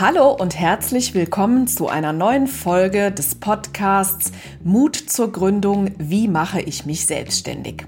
Hallo und herzlich willkommen zu einer neuen Folge des Podcasts Mut zur Gründung, wie mache ich mich selbstständig?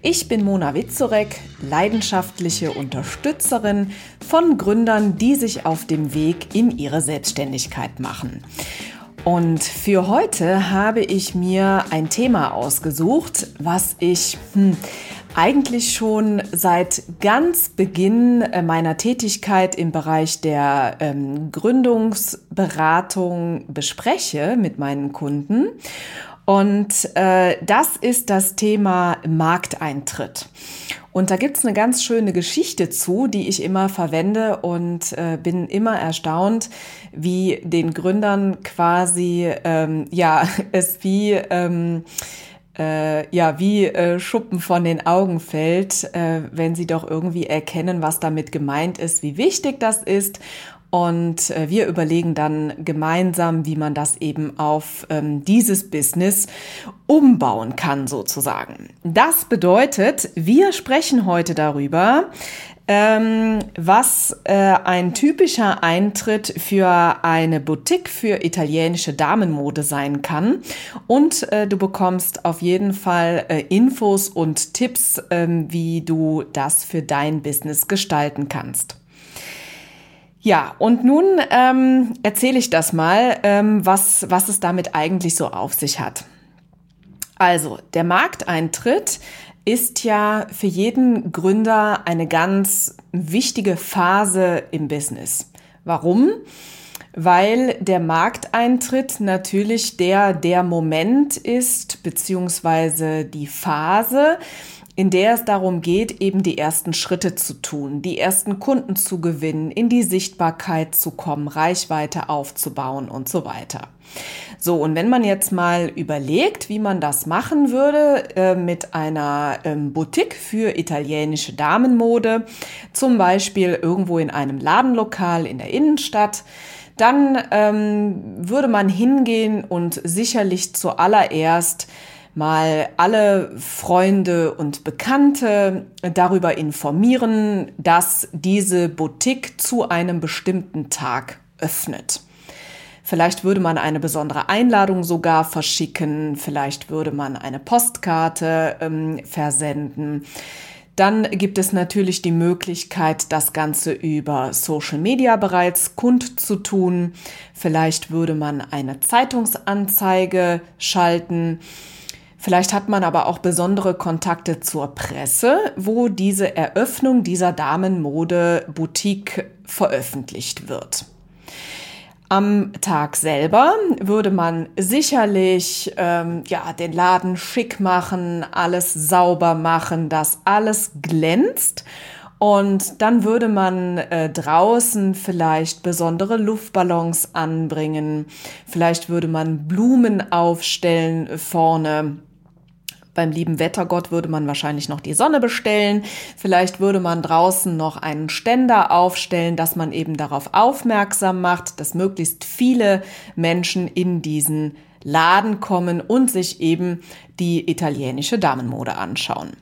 Ich bin Mona Witzorek, leidenschaftliche Unterstützerin von Gründern, die sich auf dem Weg in ihre Selbstständigkeit machen. Und für heute habe ich mir ein Thema ausgesucht, was ich hm, eigentlich schon seit ganz Beginn äh, meiner Tätigkeit im Bereich der ähm, Gründungsberatung bespreche mit meinen Kunden. Und äh, das ist das Thema Markteintritt. Und da gibt's eine ganz schöne Geschichte zu, die ich immer verwende und äh, bin immer erstaunt, wie den Gründern quasi ähm, ja es wie ähm, äh, ja wie äh, Schuppen von den Augen fällt, äh, wenn sie doch irgendwie erkennen, was damit gemeint ist, wie wichtig das ist. Und äh, wir überlegen dann gemeinsam, wie man das eben auf ähm, dieses Business umbauen kann, sozusagen. Das bedeutet, wir sprechen heute darüber, ähm, was äh, ein typischer Eintritt für eine Boutique für italienische Damenmode sein kann. Und äh, du bekommst auf jeden Fall äh, Infos und Tipps, ähm, wie du das für dein Business gestalten kannst. Ja, und nun ähm, erzähle ich das mal, ähm, was, was es damit eigentlich so auf sich hat. Also, der Markteintritt ist ja für jeden Gründer eine ganz wichtige Phase im Business. Warum? Weil der Markteintritt natürlich der, der Moment ist, beziehungsweise die Phase, in der es darum geht, eben die ersten Schritte zu tun, die ersten Kunden zu gewinnen, in die Sichtbarkeit zu kommen, Reichweite aufzubauen und so weiter. So, und wenn man jetzt mal überlegt, wie man das machen würde äh, mit einer ähm, Boutique für italienische Damenmode, zum Beispiel irgendwo in einem Ladenlokal in der Innenstadt, dann ähm, würde man hingehen und sicherlich zuallererst mal alle Freunde und Bekannte darüber informieren, dass diese Boutique zu einem bestimmten Tag öffnet. Vielleicht würde man eine besondere Einladung sogar verschicken, vielleicht würde man eine Postkarte ähm, versenden. Dann gibt es natürlich die Möglichkeit, das Ganze über Social Media bereits kundzutun. Vielleicht würde man eine Zeitungsanzeige schalten. Vielleicht hat man aber auch besondere Kontakte zur Presse, wo diese Eröffnung dieser Damenmode-Boutique veröffentlicht wird. Am Tag selber würde man sicherlich ähm, ja den Laden schick machen, alles sauber machen, dass alles glänzt. Und dann würde man äh, draußen vielleicht besondere Luftballons anbringen. Vielleicht würde man Blumen aufstellen vorne beim lieben Wettergott würde man wahrscheinlich noch die Sonne bestellen. Vielleicht würde man draußen noch einen Ständer aufstellen, dass man eben darauf aufmerksam macht, dass möglichst viele Menschen in diesen Laden kommen und sich eben die italienische Damenmode anschauen.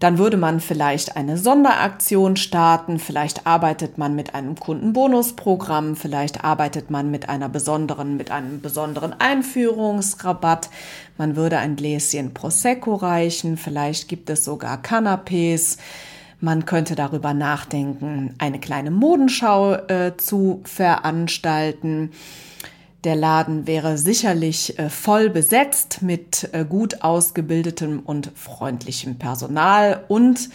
Dann würde man vielleicht eine Sonderaktion starten, vielleicht arbeitet man mit einem Kundenbonusprogramm, vielleicht arbeitet man mit einer besonderen, mit einem besonderen Einführungsrabatt. Man würde ein Gläschen Prosecco reichen, vielleicht gibt es sogar Canapés. Man könnte darüber nachdenken, eine kleine Modenschau äh, zu veranstalten. Der Laden wäre sicherlich äh, voll besetzt mit äh, gut ausgebildetem und freundlichem Personal und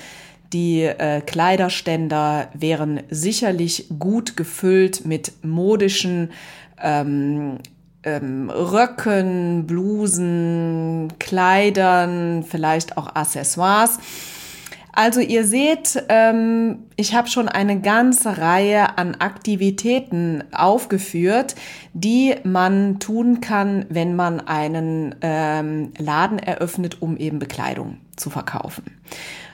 die äh, Kleiderständer wären sicherlich gut gefüllt mit modischen ähm, ähm, Röcken, Blusen, Kleidern, vielleicht auch Accessoires. Also ihr seht, ähm, ich habe schon eine ganze Reihe an Aktivitäten aufgeführt, die man tun kann, wenn man einen ähm, Laden eröffnet, um eben Bekleidung zu verkaufen.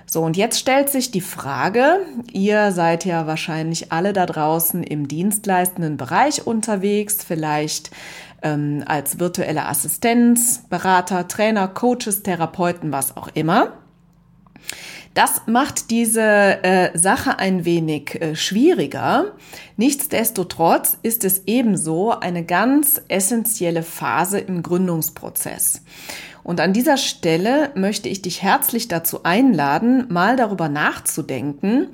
So, und jetzt stellt sich die Frage, ihr seid ja wahrscheinlich alle da draußen im dienstleistenden Bereich unterwegs, vielleicht ähm, als virtuelle Assistenz, Berater, Trainer, Coaches, Therapeuten, was auch immer Das macht diese äh, Sache ein wenig äh, schwieriger. Nichtsdestotrotz ist es ebenso eine ganz essentielle Phase im Gründungsprozess. Und an dieser Stelle möchte ich dich herzlich dazu einladen, mal darüber nachzudenken,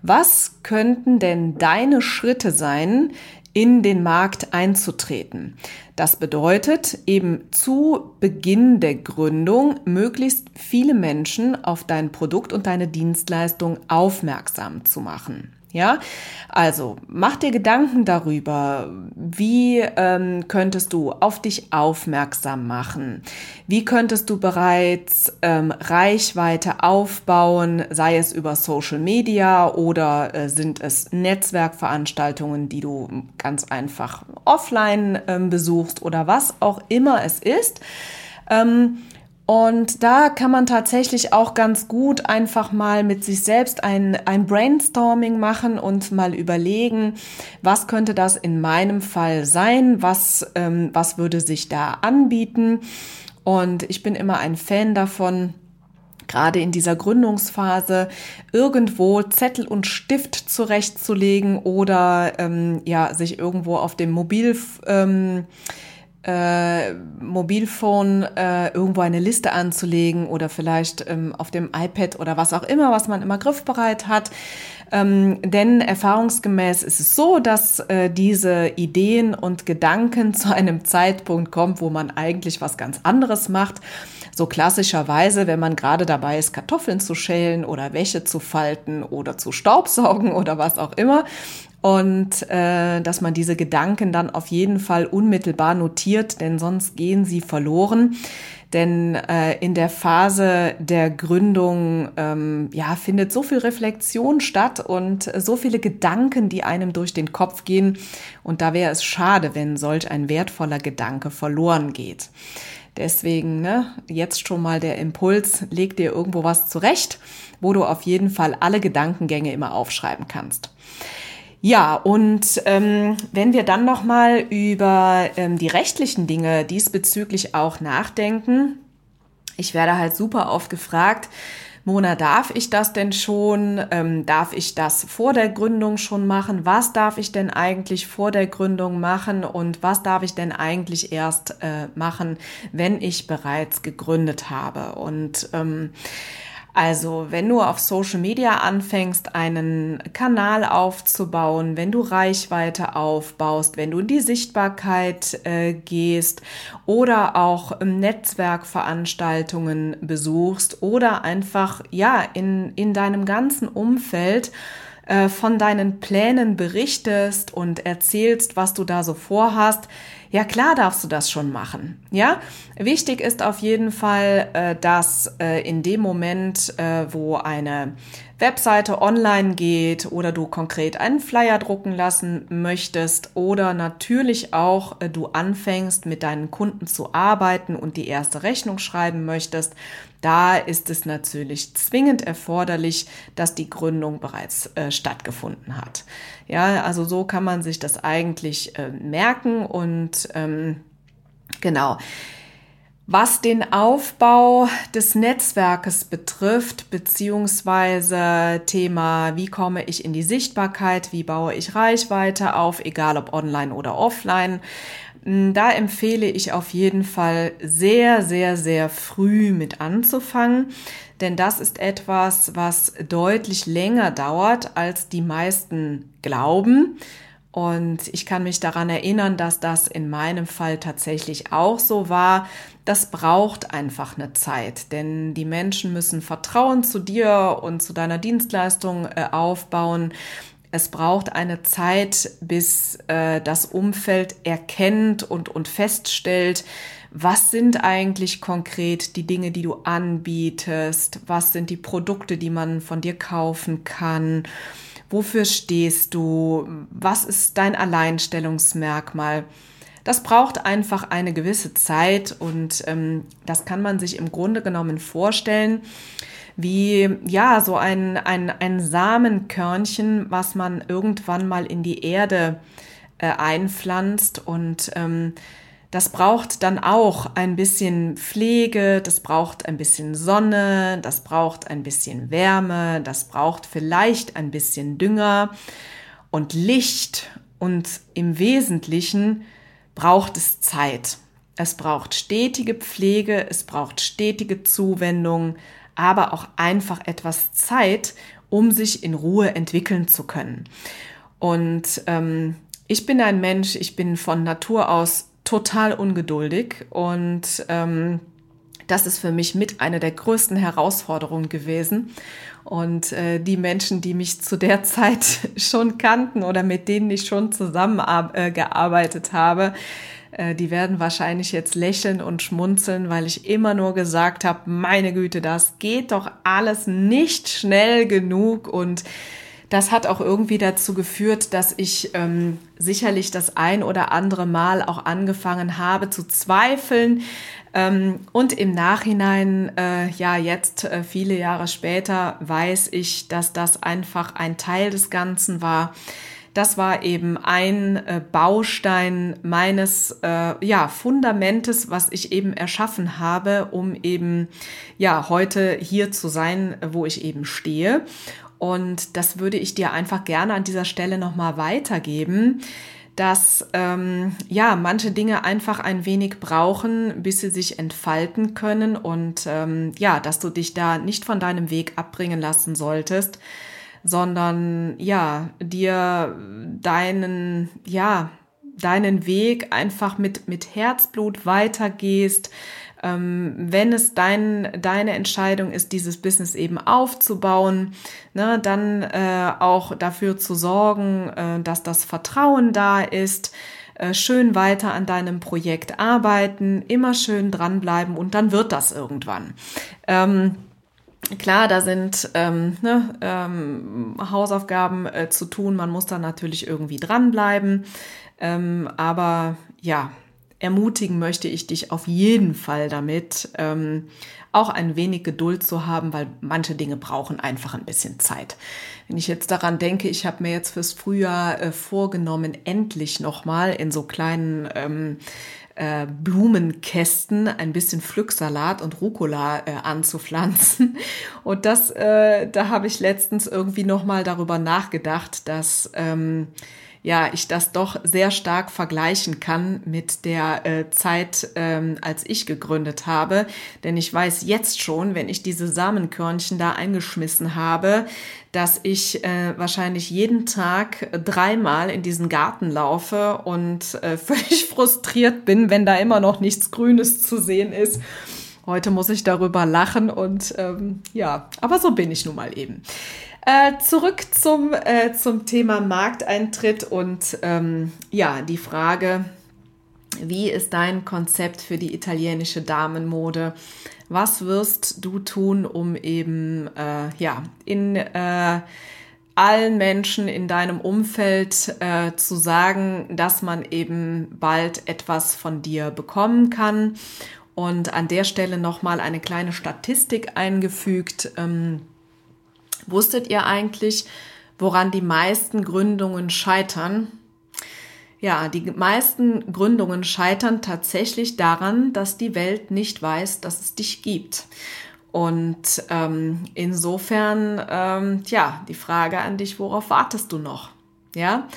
was könnten denn deine Schritte sein, in den Markt einzutreten. Das bedeutet eben zu Beginn der Gründung möglichst viele Menschen auf dein Produkt und deine Dienstleistung aufmerksam zu machen. Ja, also mach dir Gedanken darüber, wie ähm, könntest du auf dich aufmerksam machen? Wie könntest du bereits ähm, Reichweite aufbauen, sei es über Social Media oder äh, sind es Netzwerkveranstaltungen, die du ganz einfach offline ähm, besuchst oder was auch immer es ist? Und da kann man tatsächlich auch ganz gut einfach mal mit sich selbst ein, ein Brainstorming machen und mal überlegen, was könnte das in meinem Fall sein, was, ähm, was würde sich da anbieten. Und ich bin immer ein Fan davon, gerade in dieser Gründungsphase irgendwo Zettel und Stift zurechtzulegen oder ähm, ja sich irgendwo auf dem Mobil ähm, äh, Mobilphone äh, irgendwo eine Liste anzulegen oder vielleicht ähm, auf dem iPad oder was auch immer, was man immer griffbereit hat. Ähm, denn erfahrungsgemäß ist es so, dass äh, diese Ideen und Gedanken zu einem Zeitpunkt kommt, wo man eigentlich was ganz anderes macht. So klassischerweise, wenn man gerade dabei ist, Kartoffeln zu schälen oder Wäsche zu falten oder zu staubsaugen oder was auch immer und äh, dass man diese Gedanken dann auf jeden Fall unmittelbar notiert, denn sonst gehen sie verloren. Denn äh, in der Phase der Gründung ähm, ja, findet so viel Reflexion statt und so viele Gedanken, die einem durch den Kopf gehen. Und da wäre es schade, wenn solch ein wertvoller Gedanke verloren geht. Deswegen ne, jetzt schon mal der Impuls, leg dir irgendwo was zurecht, wo du auf jeden Fall alle Gedankengänge immer aufschreiben kannst. Ja, und ähm, wenn wir dann noch mal über ähm, die rechtlichen Dinge diesbezüglich auch nachdenken, ich werde halt super oft gefragt, Mona, darf ich das denn schon? Ähm, darf ich das vor der Gründung schon machen? Was darf ich denn eigentlich vor der Gründung machen? Und was darf ich denn eigentlich erst äh, machen, wenn ich bereits gegründet habe? Und ähm, also, wenn du auf Social Media anfängst, einen Kanal aufzubauen, wenn du Reichweite aufbaust, wenn du in die Sichtbarkeit äh, gehst oder auch Netzwerkveranstaltungen besuchst oder einfach, ja, in, in deinem ganzen Umfeld äh, von deinen Plänen berichtest und erzählst, was du da so vorhast, ja klar darfst du das schon machen. Ja, wichtig ist auf jeden Fall, äh, dass äh, in dem Moment, wo eine Webseite online geht oder du konkret einen Flyer drucken lassen möchtest oder natürlich auch äh, du anfängst mit deinen Kunden zu arbeiten und die erste Rechnung schreiben möchtest, da ist es natürlich zwingend erforderlich, dass die Gründung bereits äh, stattgefunden hat. Ja, also so kann man sich das eigentlich äh, merken und ähm, genau. Was den Aufbau des Netzwerkes betrifft, beziehungsweise Thema, wie komme ich in die Sichtbarkeit, wie baue ich Reichweite auf, egal ob online oder offline, da empfehle ich auf jeden Fall sehr, sehr, sehr früh mit anzufangen, denn das ist etwas, was deutlich länger dauert, als die meisten glauben. Und ich kann mich daran erinnern, dass das in meinem Fall tatsächlich auch so war. Das braucht einfach eine Zeit, denn die Menschen müssen Vertrauen zu dir und zu deiner Dienstleistung äh, aufbauen. Es braucht eine Zeit, bis äh, das Umfeld erkennt und, und feststellt, was sind eigentlich konkret die Dinge, die du anbietest, was sind die Produkte, die man von dir kaufen kann Wofür stehst du? Was ist dein Alleinstellungsmerkmal? Das braucht einfach eine gewisse Zeit und ähm, das kann man sich im Grunde genommen vorstellen wie ja so ein, ein, ein Samenkörnchen, was man irgendwann mal in die Erde äh, einpflanzt und ähm, das braucht dann auch ein bisschen Pflege, das braucht ein bisschen Sonne, das braucht ein bisschen Wärme, das braucht vielleicht ein bisschen Dünger und Licht und im Wesentlichen braucht es Zeit. Es braucht stetige Pflege, es braucht stetige Zuwendung, aber auch einfach etwas Zeit, um sich in Ruhe entwickeln zu können. Und ähm, ich bin ein Mensch, ich bin von Natur aus total ungeduldig und ähm, das ist für mich mit einer der größten Herausforderungen gewesen. Und äh, die Menschen, die mich zu der Zeit schon kannten oder mit denen ich schon zusammengearbeitet äh, habe, äh, die werden wahrscheinlich jetzt lächeln und schmunzeln, weil ich immer nur gesagt habe, meine Güte, das geht doch alles nicht schnell genug und das hat auch irgendwie dazu geführt, dass ich ähm, sicherlich das ein oder andere Mal auch angefangen habe zu zweifeln. Ähm, und im Nachhinein, äh, ja, jetzt äh, viele Jahre später, weiß ich, dass das einfach ein Teil des Ganzen war. Das war eben ein äh, Baustein meines äh, ja, Fundamentes, was ich eben erschaffen habe, um eben ja heute hier zu sein, wo ich eben stehe. Und das würde ich dir einfach gerne an dieser Stelle nochmal weitergeben, dass ähm, ja manche Dinge einfach ein wenig brauchen, bis sie sich entfalten können und ähm, ja, dass du dich da nicht von deinem Weg abbringen lassen solltest, sondern ja dir deinen ja deinen Weg einfach mit mit Herzblut weitergehst, ähm, wenn es dein, deine Entscheidung ist, dieses Business eben aufzubauen, ne, dann äh, auch dafür zu sorgen, äh, dass das Vertrauen da ist, äh, schön weiter an deinem Projekt arbeiten, immer schön dranbleiben und dann wird das irgendwann. Ähm, Klar, da sind ähm, ne, ähm, Hausaufgaben äh, zu tun. Man muss da natürlich irgendwie dranbleiben. Ähm, aber ja, ermutigen möchte ich dich auf jeden Fall damit, ähm, auch ein wenig Geduld zu haben, weil manche Dinge brauchen einfach ein bisschen Zeit. Wenn ich jetzt daran denke, ich habe mir jetzt fürs Frühjahr äh, vorgenommen, endlich nochmal in so kleinen ähm, äh, Blumenkästen ein bisschen Pflücksalat und Rucola äh, anzupflanzen. Und das, äh, da habe ich letztens irgendwie nochmal darüber nachgedacht, dass ähm, ja, ich das doch sehr stark vergleichen kann mit der äh, Zeit, ähm, als ich gegründet habe. Denn ich weiß jetzt schon, wenn ich diese Samenkörnchen da eingeschmissen habe, dass ich äh, wahrscheinlich jeden Tag dreimal in diesen Garten laufe und äh, völlig frustriert bin, wenn da immer noch nichts Grünes zu sehen ist. Heute muss ich darüber lachen und ähm, ja, aber so bin ich nun mal eben. Äh, zurück zum, äh, zum Thema Markteintritt und ähm, ja, die Frage, wie ist dein Konzept für die italienische Damenmode? Was wirst du tun, um eben äh, ja in äh, allen Menschen in deinem Umfeld äh, zu sagen, dass man eben bald etwas von dir bekommen kann? Und an der Stelle nochmal eine kleine Statistik eingefügt. Ähm, Wusstet ihr eigentlich, woran die meisten Gründungen scheitern? Ja, die meisten Gründungen scheitern tatsächlich daran, dass die Welt nicht weiß, dass es dich gibt. Und ähm, insofern, ähm, ja, die Frage an dich, worauf wartest du noch? Ja,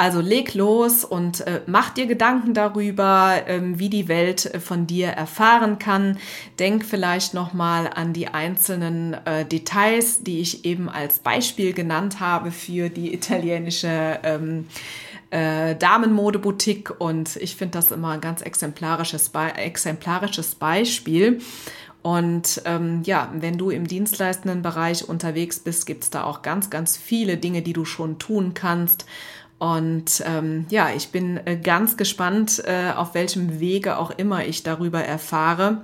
also leg los und äh, mach dir Gedanken darüber, ähm, wie die Welt äh, von dir erfahren kann. Denk vielleicht noch mal an die einzelnen äh, Details, die ich eben als Beispiel genannt habe für die italienische ähm, äh, Damenmodeboutique und ich finde das immer ein ganz exemplarisches, Be exemplarisches Beispiel. Und ähm, ja, wenn du im dienstleistenden Bereich unterwegs bist, gibt es da auch ganz, ganz viele Dinge, die du schon tun kannst. Und ähm, ja, ich bin äh, ganz gespannt, äh, auf welchem Wege auch immer ich darüber erfahre,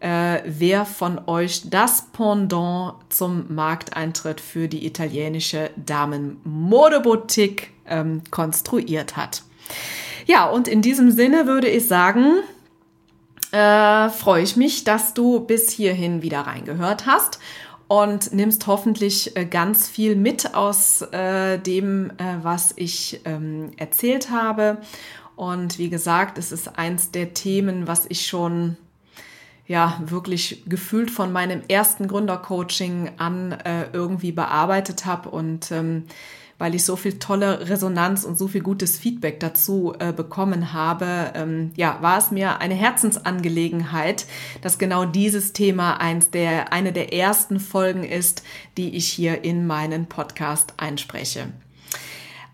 äh, wer von euch das Pendant zum Markteintritt für die italienische Damenmodeboutique ähm, konstruiert hat. Ja, und in diesem Sinne würde ich sagen, äh, freue ich mich, dass du bis hierhin wieder reingehört hast und nimmst hoffentlich äh, ganz viel mit aus äh, dem, äh, was ich ähm, erzählt habe. Und wie gesagt, es ist eins der Themen, was ich schon ja wirklich gefühlt von meinem ersten Gründercoaching an äh, irgendwie bearbeitet habe und ähm, weil ich so viel tolle Resonanz und so viel gutes Feedback dazu äh, bekommen habe, ähm, ja, war es mir eine Herzensangelegenheit, dass genau dieses Thema eins der, eine der ersten Folgen ist, die ich hier in meinen Podcast einspreche.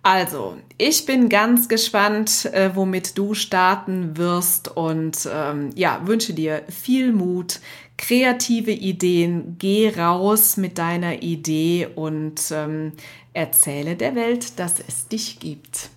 Also, ich bin ganz gespannt, äh, womit du starten wirst und ähm, ja, wünsche dir viel Mut, kreative Ideen, geh raus mit deiner Idee und ähm, erzähle der Welt, dass es dich gibt.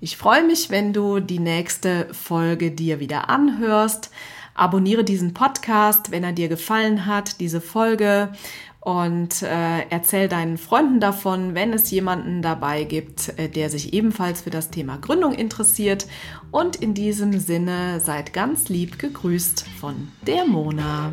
Ich freue mich, wenn du die nächste Folge dir wieder anhörst. Abonniere diesen Podcast, wenn er dir gefallen hat, diese Folge und äh, erzähl deinen Freunden davon, wenn es jemanden dabei gibt, äh, der sich ebenfalls für das Thema Gründung interessiert. Und in diesem Sinne seid ganz lieb gegrüßt von der Mona.